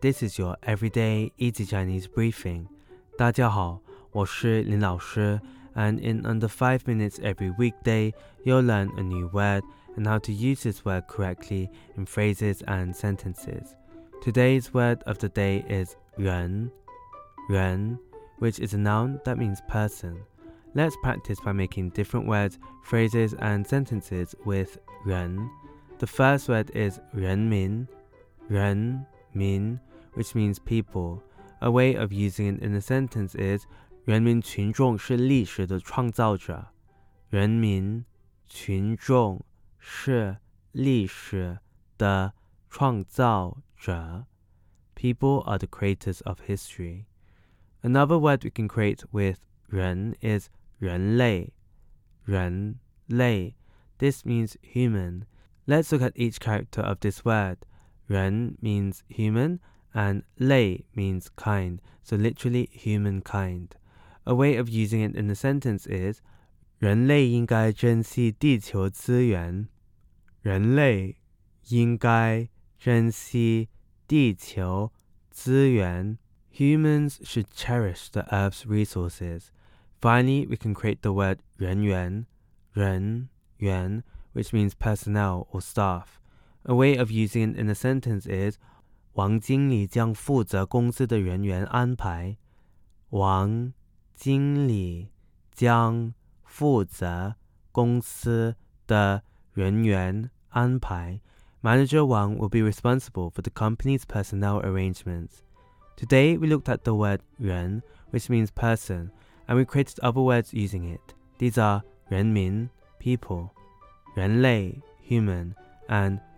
This is your everyday easy Chinese briefing. 大家好，我是林老师 and in under 5 minutes every weekday, you'll learn a new word and how to use this word correctly in phrases and sentences. Today's word of the day is 人,人, which is a noun that means person. Let's practice by making different words, phrases, and sentences with 人. The first word is 人民,人 民, which means people. A way of using it in a sentence is 人民群众是历史的创造者。人民群众是历史的创造者。People are the creators of history. Another word we can create with 人 is 人类。人类. This means human. Let's look at each character of this word. 人 means human and 类 means kind, so literally humankind. A way of using it in a sentence is 人类应该珍惜地球资源。人类应该珍惜地球资源。Humans should cherish the Earth's resources. Finally, we can create the word 人员,人员, which means personnel or staff. A way of using it in a sentence is 王经理将负责公司的人员安排。王经理将负责公司的人员安排。Manager Wang will be responsible for the company's personnel arrangements. Today we looked at the word 人, which means person, and we created other words using it. These are 人民 people, 人类 human, and